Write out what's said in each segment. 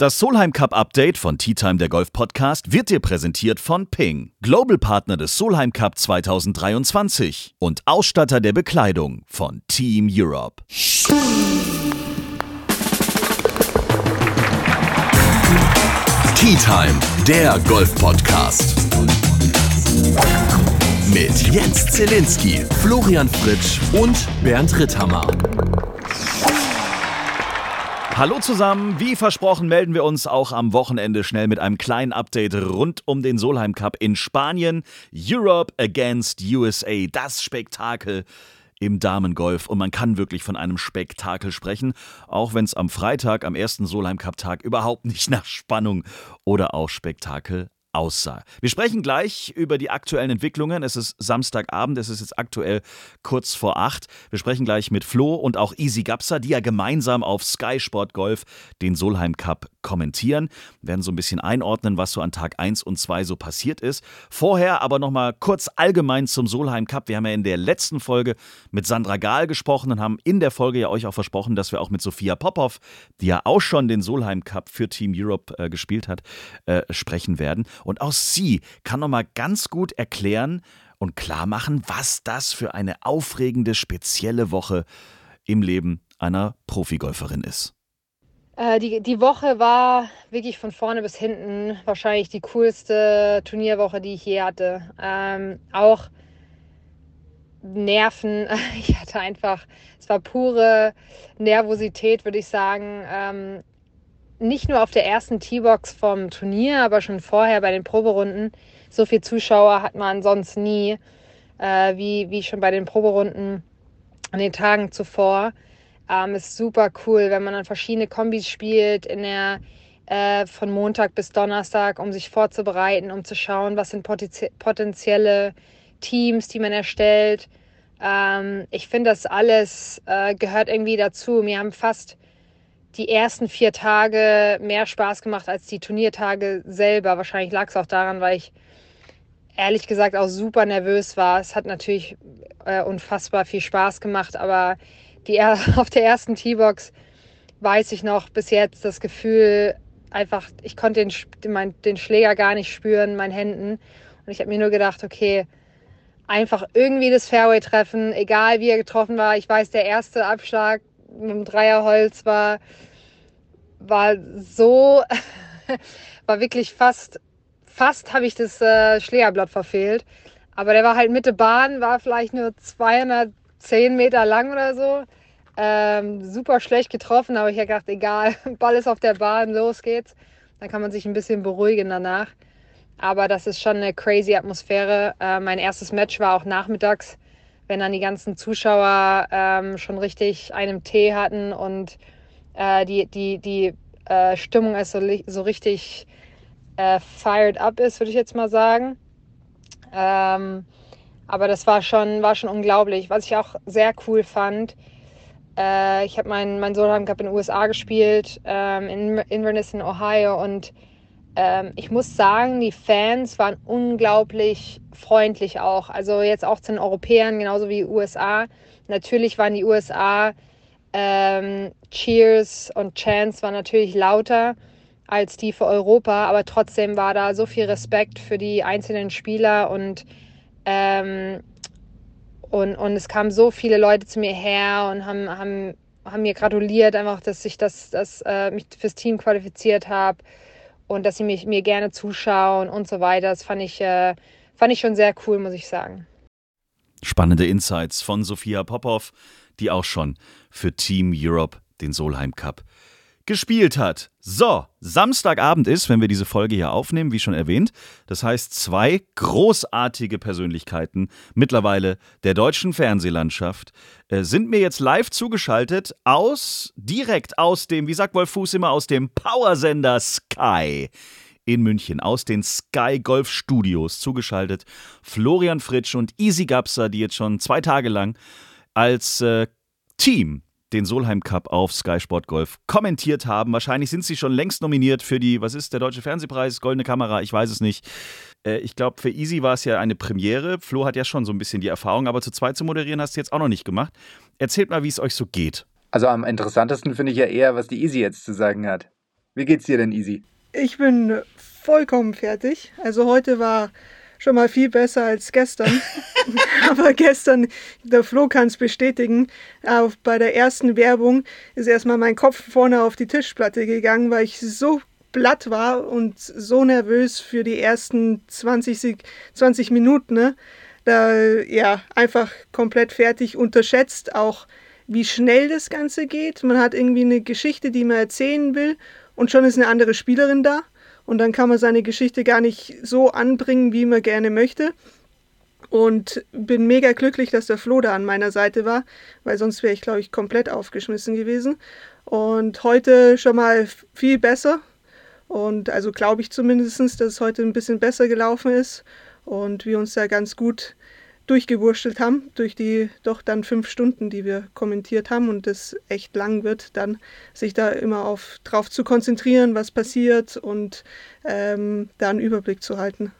Das Solheim Cup Update von Tea Time der Golf Podcast wird dir präsentiert von Ping, Global Partner des Solheim Cup 2023 und Ausstatter der Bekleidung von Team Europe. Tea Time, der Golf Podcast. Mit Jens Zelinski, Florian Fritsch und Bernd Ritthammer. Hallo zusammen, wie versprochen melden wir uns auch am Wochenende schnell mit einem kleinen Update rund um den Solheim Cup in Spanien. Europe against USA, das Spektakel im Damengolf. Und man kann wirklich von einem Spektakel sprechen, auch wenn es am Freitag, am ersten Solheim Cup Tag überhaupt nicht nach Spannung oder auch Spektakel aussah. Wir sprechen gleich über die aktuellen Entwicklungen. Es ist Samstagabend, es ist jetzt aktuell kurz vor acht. Wir sprechen gleich mit Flo und auch Easy Gapsa, die ja gemeinsam auf Sky Sport Golf den Solheim Cup kommentieren. Werden so ein bisschen einordnen, was so an Tag 1 und 2 so passiert ist. Vorher aber nochmal kurz allgemein zum Solheim Cup. Wir haben ja in der letzten Folge mit Sandra Gahl gesprochen und haben in der Folge ja euch auch versprochen, dass wir auch mit Sophia Popov, die ja auch schon den Solheim Cup für Team Europe äh, gespielt hat, äh, sprechen werden. Und auch sie kann nochmal ganz gut erklären und klar machen, was das für eine aufregende, spezielle Woche im Leben einer Profigolferin ist. Äh, die, die Woche war wirklich von vorne bis hinten wahrscheinlich die coolste Turnierwoche, die ich je hatte. Ähm, auch Nerven. Ich hatte einfach, es war pure Nervosität, würde ich sagen. Ähm, nicht nur auf der ersten T-Box vom Turnier, aber schon vorher bei den Proberunden. So viele Zuschauer hat man sonst nie, äh, wie, wie schon bei den Proberunden an den Tagen zuvor. Ähm, ist super cool, wenn man dann verschiedene Kombis spielt in der äh, von Montag bis Donnerstag, um sich vorzubereiten, um zu schauen, was sind potenzielle Teams, die man erstellt. Ähm, ich finde, das alles äh, gehört irgendwie dazu. Mir haben fast die ersten vier Tage mehr Spaß gemacht als die Turniertage selber. Wahrscheinlich lag es auch daran, weil ich ehrlich gesagt auch super nervös war. Es hat natürlich äh, unfassbar viel Spaß gemacht, aber die, auf der ersten T-Box weiß ich noch bis jetzt das Gefühl, einfach, ich konnte den, mein, den Schläger gar nicht spüren, meinen Händen. Und ich habe mir nur gedacht, okay, einfach irgendwie das Fairway treffen, egal wie er getroffen war. Ich weiß, der erste Abschlag mit dem Dreierholz war, war so, war wirklich fast, fast habe ich das äh, Schlägerblatt verfehlt. Aber der war halt Mitte Bahn, war vielleicht nur 210 Meter lang oder so. Ähm, super schlecht getroffen, aber ich habe gedacht, egal, Ball ist auf der Bahn, los geht's. Dann kann man sich ein bisschen beruhigen danach. Aber das ist schon eine crazy Atmosphäre. Äh, mein erstes Match war auch nachmittags wenn dann die ganzen Zuschauer ähm, schon richtig einen Tee hatten und äh, die, die, die äh, Stimmung ist so, so richtig äh, fired up ist, würde ich jetzt mal sagen. Ähm, aber das war schon, war schon unglaublich. Was ich auch sehr cool fand, äh, ich habe meinen mein Solheim Cup in den USA gespielt, ähm, in Inverness in Ohio und ähm, ich muss sagen, die Fans waren unglaublich freundlich auch. Also jetzt auch zu den Europäern, genauso wie USA. Natürlich waren die USA ähm, Cheers und Chants waren natürlich lauter als die für Europa, aber trotzdem war da so viel Respekt für die einzelnen Spieler und ähm, und, und es kamen so viele Leute zu mir her und haben, haben, haben mir gratuliert, einfach, dass ich das, das, äh, mich fürs Team qualifiziert habe und dass sie mich, mir gerne zuschauen und so weiter. Das fand ich, äh, fand ich schon sehr cool, muss ich sagen. Spannende Insights von Sophia Popov, die auch schon für Team Europe den Solheim Cup gespielt hat. So, Samstagabend ist, wenn wir diese Folge hier aufnehmen, wie schon erwähnt. Das heißt, zwei großartige Persönlichkeiten mittlerweile der deutschen Fernsehlandschaft äh, sind mir jetzt live zugeschaltet aus, direkt aus dem, wie sagt Wolf Fuß immer, aus dem Powersender Sky in München, aus den Sky Golf Studios zugeschaltet. Florian Fritsch und Easy Gapser, die jetzt schon zwei Tage lang als äh, Team den Solheim Cup auf Sky Sport Golf kommentiert haben. Wahrscheinlich sind sie schon längst nominiert für die, was ist der Deutsche Fernsehpreis, Goldene Kamera, ich weiß es nicht. Äh, ich glaube, für Easy war es ja eine Premiere. Flo hat ja schon so ein bisschen die Erfahrung, aber zu zweit zu moderieren hast du jetzt auch noch nicht gemacht. Erzählt mal, wie es euch so geht. Also am interessantesten finde ich ja eher, was die Easy jetzt zu sagen hat. Wie geht's dir denn, Easy? Ich bin vollkommen fertig. Also heute war schon mal viel besser als gestern. Aber gestern, der Flo kann es bestätigen, auf, bei der ersten Werbung ist erstmal mein Kopf vorne auf die Tischplatte gegangen, weil ich so platt war und so nervös für die ersten 20, 20 Minuten. Ne? Da, ja, einfach komplett fertig, unterschätzt auch, wie schnell das Ganze geht. Man hat irgendwie eine Geschichte, die man erzählen will und schon ist eine andere Spielerin da und dann kann man seine Geschichte gar nicht so anbringen, wie man gerne möchte. Und bin mega glücklich, dass der Flo da an meiner Seite war, weil sonst wäre ich, glaube ich, komplett aufgeschmissen gewesen. Und heute schon mal viel besser. Und also glaube ich zumindest, dass es heute ein bisschen besser gelaufen ist und wir uns da ganz gut durchgewurschtelt haben, durch die doch dann fünf Stunden, die wir kommentiert haben und es echt lang wird, dann sich da immer auf, drauf zu konzentrieren, was passiert und ähm, da einen Überblick zu halten.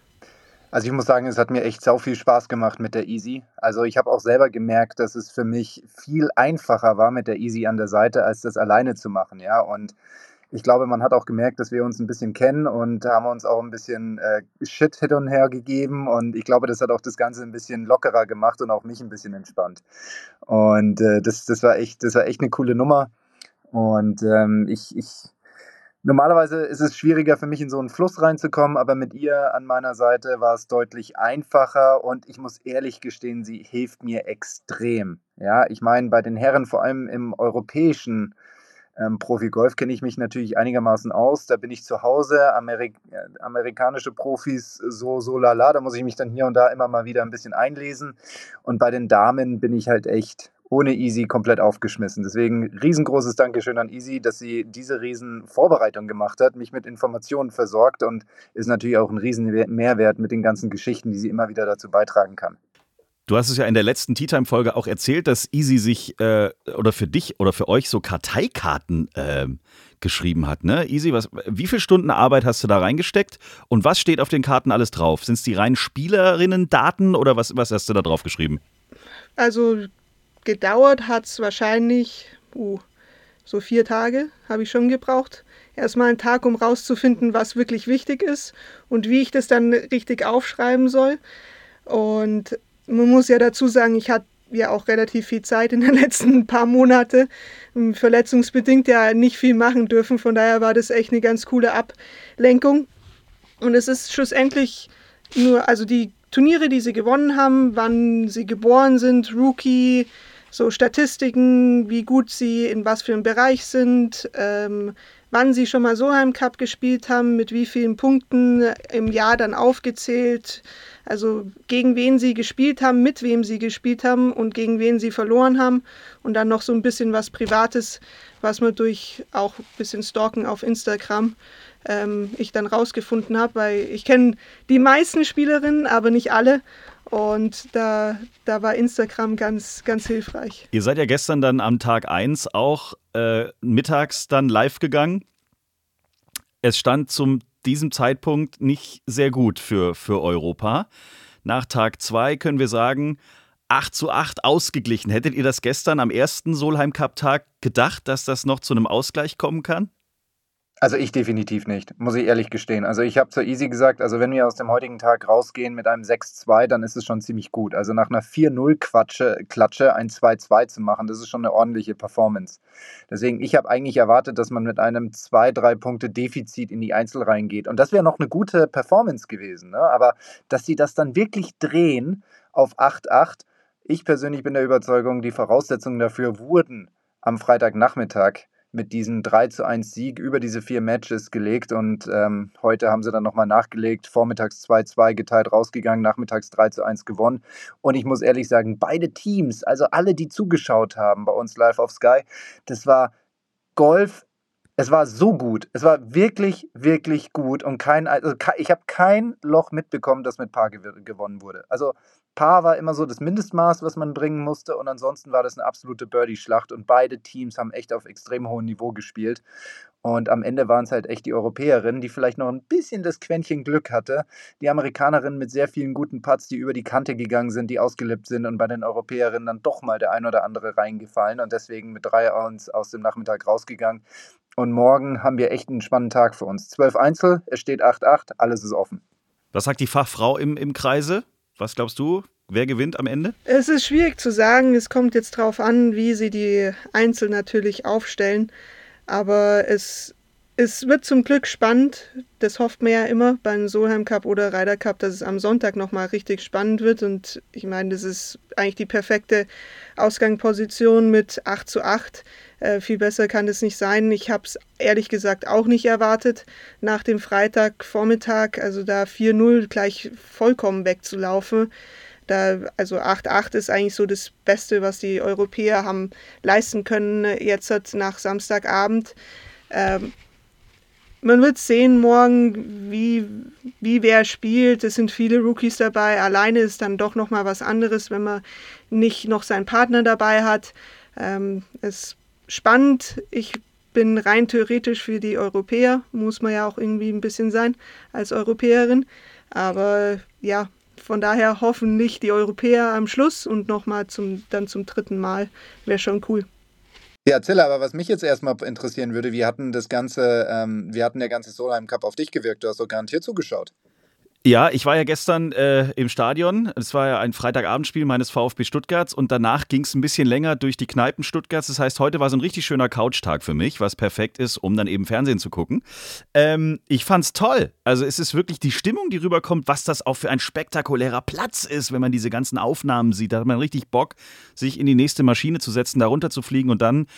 Also ich muss sagen, es hat mir echt sau viel Spaß gemacht mit der Easy. Also ich habe auch selber gemerkt, dass es für mich viel einfacher war mit der Easy an der Seite, als das alleine zu machen, ja. Und ich glaube, man hat auch gemerkt, dass wir uns ein bisschen kennen und haben uns auch ein bisschen äh, Shit hin und her gegeben. Und ich glaube, das hat auch das Ganze ein bisschen lockerer gemacht und auch mich ein bisschen entspannt. Und äh, das, das, war echt, das war echt eine coole Nummer. Und ähm, ich, ich, normalerweise ist es schwieriger für mich in so einen Fluss reinzukommen, aber mit ihr an meiner Seite war es deutlich einfacher und ich muss ehrlich gestehen, sie hilft mir extrem. Ja, ich meine, bei den Herren, vor allem im europäischen ähm, Profi-Golf kenne ich mich natürlich einigermaßen aus. Da bin ich zu Hause. Amerik äh, amerikanische Profis so, so lala. Da muss ich mich dann hier und da immer mal wieder ein bisschen einlesen. Und bei den Damen bin ich halt echt ohne Easy komplett aufgeschmissen. Deswegen riesengroßes Dankeschön an Easy, dass sie diese riesen Vorbereitung gemacht hat, mich mit Informationen versorgt und ist natürlich auch ein riesen Mehrwert mit den ganzen Geschichten, die sie immer wieder dazu beitragen kann. Du hast es ja in der letzten Tea Time Folge auch erzählt, dass Easy sich äh, oder für dich oder für euch so Karteikarten äh, geschrieben hat. Ne? Easy, was, wie viele Stunden Arbeit hast du da reingesteckt und was steht auf den Karten alles drauf? Sind es die reinen Spielerinnen-Daten oder was, was hast du da drauf geschrieben? Also gedauert hat es wahrscheinlich uh, so vier Tage, habe ich schon gebraucht. Erstmal einen Tag, um rauszufinden, was wirklich wichtig ist und wie ich das dann richtig aufschreiben soll. Und man muss ja dazu sagen, ich hatte ja auch relativ viel Zeit in den letzten paar Monaten, ähm, verletzungsbedingt ja nicht viel machen dürfen. Von daher war das echt eine ganz coole Ablenkung. Und es ist schlussendlich nur, also die Turniere, die sie gewonnen haben, wann sie geboren sind, Rookie, so Statistiken, wie gut sie in was für einem Bereich sind, ähm, wann sie schon mal Solheim Cup gespielt haben, mit wie vielen Punkten im Jahr dann aufgezählt, also gegen wen sie gespielt haben, mit wem sie gespielt haben und gegen wen sie verloren haben. Und dann noch so ein bisschen was Privates, was man durch auch ein bisschen Stalken auf Instagram ähm, ich dann rausgefunden habe, weil ich kenne die meisten Spielerinnen, aber nicht alle und da, da war Instagram ganz, ganz hilfreich. Ihr seid ja gestern dann am Tag 1 auch äh, mittags dann live gegangen. Es stand zum diesem Zeitpunkt nicht sehr gut für, für Europa. Nach Tag 2 können wir sagen, 8 zu 8 ausgeglichen. Hättet ihr das gestern am ersten Solheim Cup Tag gedacht, dass das noch zu einem Ausgleich kommen kann? Also ich definitiv nicht, muss ich ehrlich gestehen. Also ich habe zur Easy gesagt, also wenn wir aus dem heutigen Tag rausgehen mit einem 6-2, dann ist es schon ziemlich gut. Also nach einer 4-0-Klatsche Klatsche ein 2-2 zu machen, das ist schon eine ordentliche Performance. Deswegen, ich habe eigentlich erwartet, dass man mit einem 2-3 Punkte Defizit in die Einzel reingeht. Und das wäre noch eine gute Performance gewesen. Ne? Aber dass sie das dann wirklich drehen auf 8-8, ich persönlich bin der Überzeugung, die Voraussetzungen dafür wurden am Freitagnachmittag mit diesem 3 zu 1 Sieg über diese vier Matches gelegt und ähm, heute haben sie dann nochmal nachgelegt, vormittags 2-2 geteilt rausgegangen, nachmittags 3 zu 1 gewonnen. Und ich muss ehrlich sagen, beide Teams, also alle, die zugeschaut haben bei uns live auf Sky, das war Golf es war so gut. Es war wirklich, wirklich gut und kein, also ich habe kein Loch mitbekommen, das mit Paar gewonnen wurde. Also Paar war immer so das Mindestmaß, was man bringen musste. Und ansonsten war das eine absolute Birdie-Schlacht. Und beide Teams haben echt auf extrem hohem Niveau gespielt. Und am Ende waren es halt echt die Europäerinnen, die vielleicht noch ein bisschen das Quäntchen Glück hatte. Die Amerikanerinnen mit sehr vielen guten Putts, die über die Kante gegangen sind, die ausgelippt sind und bei den Europäerinnen dann doch mal der ein oder andere reingefallen und deswegen mit drei aus, aus dem Nachmittag rausgegangen. Und morgen haben wir echt einen spannenden Tag für uns. Zwölf Einzel, es steht 8-8, alles ist offen. Was sagt die Fachfrau im, im Kreise? Was glaubst du? Wer gewinnt am Ende? Es ist schwierig zu sagen. Es kommt jetzt darauf an, wie sie die Einzel natürlich aufstellen. Aber es, es wird zum Glück spannend. Das hofft man ja immer beim Solheim Cup oder Ryder Cup, dass es am Sonntag nochmal richtig spannend wird. Und ich meine, das ist eigentlich die perfekte Ausgangsposition mit 8 zu 8. Äh, viel besser kann es nicht sein. Ich habe es ehrlich gesagt auch nicht erwartet, nach dem Freitagvormittag, also da 4-0 gleich vollkommen wegzulaufen. Da, also 8-8 ist eigentlich so das Beste, was die Europäer haben leisten können jetzt nach Samstagabend. Ähm, man wird sehen morgen, wie, wie wer spielt. Es sind viele Rookies dabei. Alleine ist dann doch nochmal was anderes, wenn man nicht noch seinen Partner dabei hat. Ähm, es spannend. Ich bin rein theoretisch für die Europäer, muss man ja auch irgendwie ein bisschen sein als Europäerin. Aber ja, von daher hoffentlich die Europäer am Schluss und nochmal zum, dann zum dritten Mal. Wäre schon cool. Ja, Zilla, aber was mich jetzt erstmal interessieren würde, wie hatten das Ganze, ähm, wie hatten der ganze Solheim Cup auf dich gewirkt? Du hast doch garantiert zugeschaut. Ja, ich war ja gestern äh, im Stadion. Es war ja ein Freitagabendspiel meines VfB Stuttgarts und danach ging es ein bisschen länger durch die Kneipen Stuttgarts. Das heißt, heute war so ein richtig schöner Couchtag für mich, was perfekt ist, um dann eben Fernsehen zu gucken. Ähm, ich fand's toll. Also es ist wirklich die Stimmung, die rüberkommt, was das auch für ein spektakulärer Platz ist, wenn man diese ganzen Aufnahmen sieht. Da hat man richtig Bock, sich in die nächste Maschine zu setzen, da runter zu fliegen und dann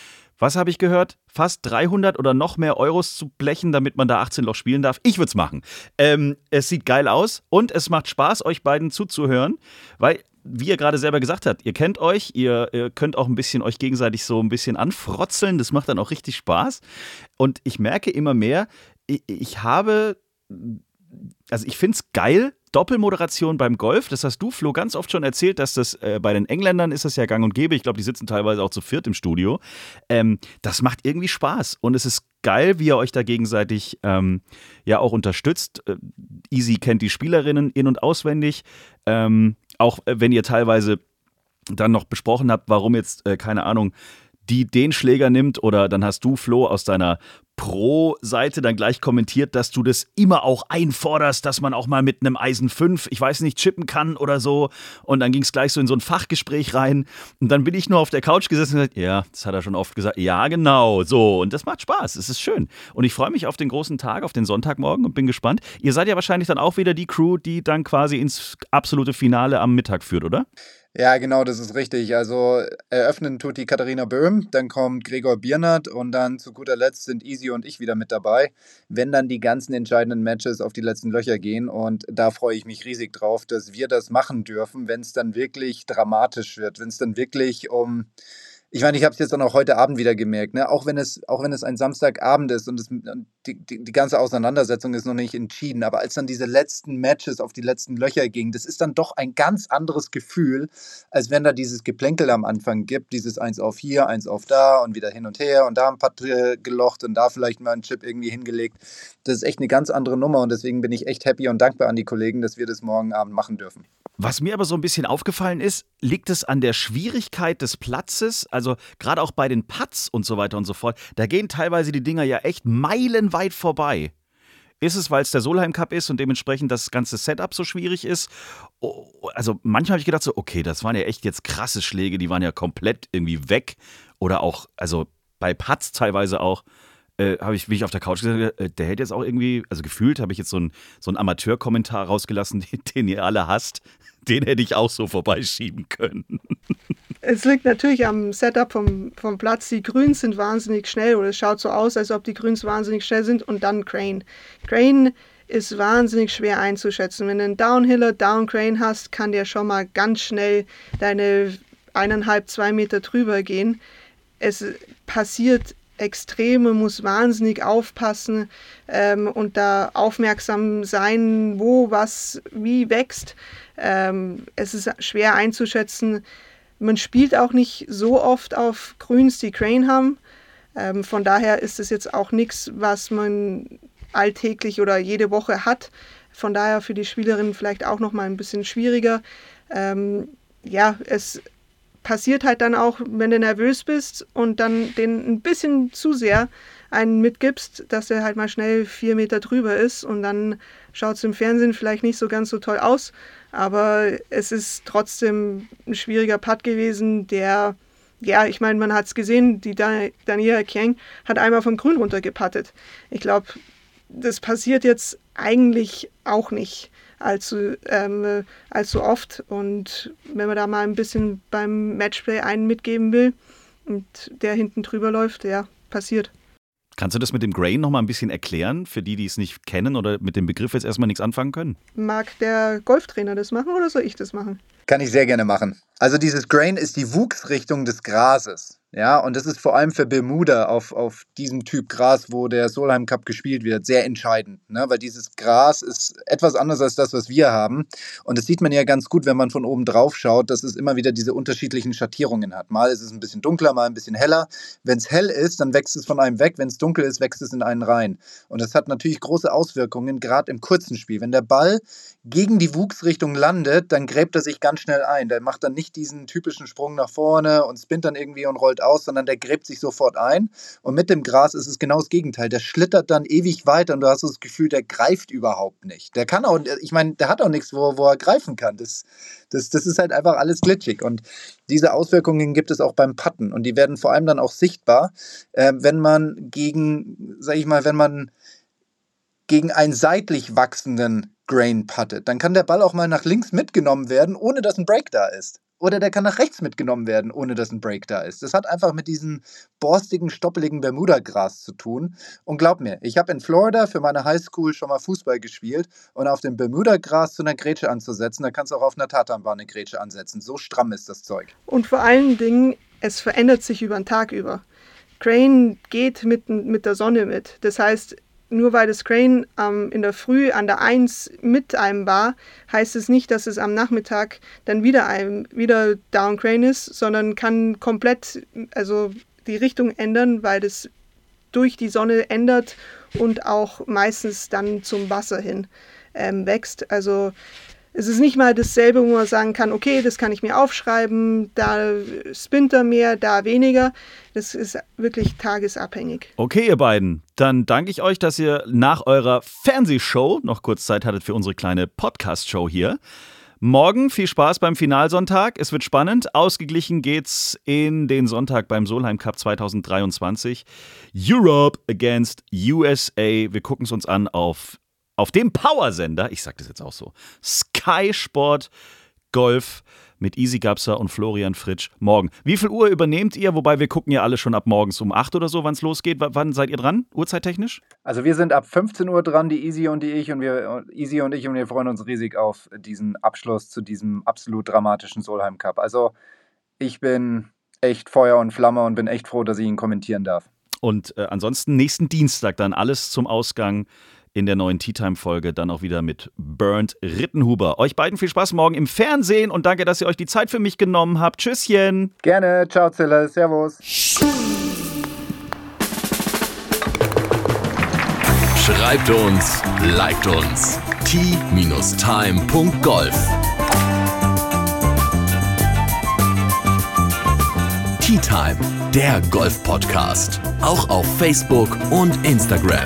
was habe ich gehört? Fast 300 oder noch mehr Euros zu blechen, damit man da 18 Loch spielen darf. Ich würde es machen. Ähm, es sieht geil aus und es macht Spaß, euch beiden zuzuhören, weil wie ihr gerade selber gesagt habt, ihr kennt euch, ihr, ihr, könnt auch ein bisschen euch gegenseitig so ein bisschen anfrotzeln, das macht dann auch richtig Spaß. Und ich merke immer mehr, ich, ich habe, also ich finde es geil, Doppelmoderation beim Golf, das hast du, Flo, ganz oft schon erzählt, dass das äh, bei den Engländern ist das ja gang und gäbe. Ich glaube, die sitzen teilweise auch zu viert im Studio. Ähm, das macht irgendwie Spaß und es ist geil, wie ihr euch da gegenseitig ähm, ja auch unterstützt. Äh, Easy kennt die Spielerinnen in- und auswendig. Ähm, auch äh, wenn ihr teilweise dann noch besprochen habt, warum jetzt, äh, keine Ahnung, die den Schläger nimmt oder dann hast du, Flo, aus deiner Pro-Seite dann gleich kommentiert, dass du das immer auch einforderst, dass man auch mal mit einem Eisen 5, ich weiß nicht, chippen kann oder so. Und dann ging es gleich so in so ein Fachgespräch rein. Und dann bin ich nur auf der Couch gesessen und gesagt, ja, das hat er schon oft gesagt. Ja, genau, so. Und das macht Spaß, es ist schön. Und ich freue mich auf den großen Tag, auf den Sonntagmorgen und bin gespannt. Ihr seid ja wahrscheinlich dann auch wieder die Crew, die dann quasi ins absolute Finale am Mittag führt, oder? Ja, genau, das ist richtig. Also eröffnen tut die Katharina Böhm, dann kommt Gregor Biernert und dann zu guter Letzt sind Easy und ich wieder mit dabei, wenn dann die ganzen entscheidenden Matches auf die letzten Löcher gehen. Und da freue ich mich riesig drauf, dass wir das machen dürfen, wenn es dann wirklich dramatisch wird, wenn es dann wirklich um ich meine, ich habe es jetzt dann auch heute Abend wieder gemerkt, ne? auch, wenn es, auch wenn es ein Samstagabend ist und, es, die, die, die, ganze Auseinandersetzung ist noch nicht entschieden, aber als dann diese letzten Matches auf die letzten Löcher gingen, das ist dann doch ein ganz anderes Gefühl, als wenn da dieses Geplänkel am Anfang gibt, dieses eins auf hier, eins auf da und wieder hin und her und da ein paar gelocht und da vielleicht mal einen Chip irgendwie hingelegt. Das ist echt eine ganz andere Nummer und deswegen bin ich echt happy und dankbar an die Kollegen, dass wir das morgen Abend machen dürfen. Was mir aber so ein bisschen aufgefallen ist, liegt es an der Schwierigkeit des Platzes, also gerade auch bei den Putts und so weiter und so fort, da gehen teilweise die Dinger ja echt meilenweit vorbei. Ist es, weil es der Solheim Cup ist und dementsprechend das ganze Setup so schwierig ist? Also manchmal habe ich gedacht so, okay, das waren ja echt jetzt krasse Schläge, die waren ja komplett irgendwie weg. Oder auch, also bei Putts teilweise auch, äh, habe ich, wie ich auf der Couch gesagt äh, der hätte jetzt auch irgendwie, also gefühlt habe ich jetzt so einen so Amateurkommentar rausgelassen, den, den, ihr alle hasst. Den hätte ich auch so vorbeischieben können. Es liegt natürlich am Setup vom, vom Platz. Die Grüns sind wahnsinnig schnell oder es schaut so aus, als ob die Grüns wahnsinnig schnell sind und dann Crane. Crane ist wahnsinnig schwer einzuschätzen. Wenn du einen Downhiller, Downcrane hast, kann der schon mal ganz schnell deine eineinhalb, zwei Meter drüber gehen. Es passiert Extreme, muss wahnsinnig aufpassen ähm, und da aufmerksam sein, wo was wie wächst. Ähm, es ist schwer einzuschätzen. Man spielt auch nicht so oft auf Grüns, die Crane haben. Ähm, von daher ist es jetzt auch nichts, was man alltäglich oder jede Woche hat. Von daher für die Spielerinnen vielleicht auch noch mal ein bisschen schwieriger. Ähm, ja, es passiert halt dann auch, wenn du nervös bist und dann den ein bisschen zu sehr einen mitgibst, dass er halt mal schnell vier Meter drüber ist und dann schaut es im Fernsehen vielleicht nicht so ganz so toll aus. Aber es ist trotzdem ein schwieriger Putt gewesen, der, ja, ich meine, man hat es gesehen, die Daniela Kang hat einmal vom Grün runtergepattet. Ich glaube, das passiert jetzt eigentlich auch nicht allzu, ähm, allzu oft. Und wenn man da mal ein bisschen beim Matchplay einen mitgeben will und der hinten drüber läuft, ja, passiert. Kannst du das mit dem Grain noch mal ein bisschen erklären, für die, die es nicht kennen oder mit dem Begriff jetzt erstmal nichts anfangen können? Mag der Golftrainer das machen oder soll ich das machen? Kann ich sehr gerne machen. Also dieses Grain ist die Wuchsrichtung des Grases. Ja, und das ist vor allem für Bermuda auf, auf diesem Typ Gras, wo der Solheim Cup gespielt wird, sehr entscheidend. Ne? Weil dieses Gras ist etwas anders als das, was wir haben. Und das sieht man ja ganz gut, wenn man von oben drauf schaut, dass es immer wieder diese unterschiedlichen Schattierungen hat. Mal ist es ein bisschen dunkler, mal ein bisschen heller. Wenn es hell ist, dann wächst es von einem weg. Wenn es dunkel ist, wächst es in einen rein. Und das hat natürlich große Auswirkungen, gerade im kurzen Spiel. Wenn der Ball gegen die Wuchsrichtung landet, dann gräbt er sich ganz schnell ein. Der macht dann nicht diesen typischen Sprung nach vorne und spinnt dann irgendwie und rollt aus, sondern der gräbt sich sofort ein. Und mit dem Gras ist es genau das Gegenteil. Der schlittert dann ewig weiter und du hast das Gefühl, der greift überhaupt nicht. Der kann auch, ich meine, der hat auch nichts, wo, wo er greifen kann. Das, das, das ist halt einfach alles glitschig. Und diese Auswirkungen gibt es auch beim Putten. Und die werden vor allem dann auch sichtbar, äh, wenn man gegen, sag ich mal, wenn man gegen einen seitlich wachsenden Grain puttet. Dann kann der Ball auch mal nach links mitgenommen werden, ohne dass ein Break da ist. Oder der kann nach rechts mitgenommen werden, ohne dass ein Break da ist. Das hat einfach mit diesem borstigen, stoppeligen Bermuda-Gras zu tun. Und glaub mir, ich habe in Florida für meine Highschool schon mal Fußball gespielt und auf dem Bermuda-Gras zu einer Grätsche anzusetzen, da kannst du auch auf einer Tatanbahn eine Grätsche ansetzen. So stramm ist das Zeug. Und vor allen Dingen, es verändert sich über den Tag über. Crane geht mit, mit der Sonne mit. Das heißt, nur weil das Crane ähm, in der Früh an der 1 mit einem war, heißt es nicht, dass es am Nachmittag dann wieder, ein, wieder Down Crane ist, sondern kann komplett also die Richtung ändern, weil das durch die Sonne ändert und auch meistens dann zum Wasser hin ähm, wächst. Also es ist nicht mal dasselbe, wo man sagen kann, okay, das kann ich mir aufschreiben, da spinnt er mehr, da weniger. Das ist wirklich tagesabhängig. Okay, ihr beiden, dann danke ich euch, dass ihr nach eurer Fernsehshow noch kurz Zeit hattet für unsere kleine Podcast-Show hier. Morgen viel Spaß beim Finalsonntag. Es wird spannend. Ausgeglichen geht's in den Sonntag beim Solheim Cup 2023. Europe against USA. Wir gucken es uns an auf auf dem Powersender, ich sag das jetzt auch so, Sky Sport Golf mit Easy Gapser und Florian Fritsch morgen. Wie viel Uhr übernehmt ihr? Wobei wir gucken ja alle schon ab morgens um 8 oder so, wann es losgeht. W wann seid ihr dran, uhrzeittechnisch? Also wir sind ab 15 Uhr dran, die Easy und die ich und wir Easy und ich und wir freuen uns riesig auf diesen Abschluss zu diesem absolut dramatischen Solheim Cup. Also ich bin echt Feuer und Flamme und bin echt froh, dass ich ihn kommentieren darf. Und äh, ansonsten nächsten Dienstag dann alles zum Ausgang in der neuen Tea Time Folge dann auch wieder mit Bernd Rittenhuber. Euch beiden viel Spaß morgen im Fernsehen und danke, dass ihr euch die Zeit für mich genommen habt. Tschüsschen. Gerne. Ciao, Zille. Servus. Schreibt uns, liked uns. t-time.golf Tea Time, der Golf-Podcast. Auch auf Facebook und Instagram.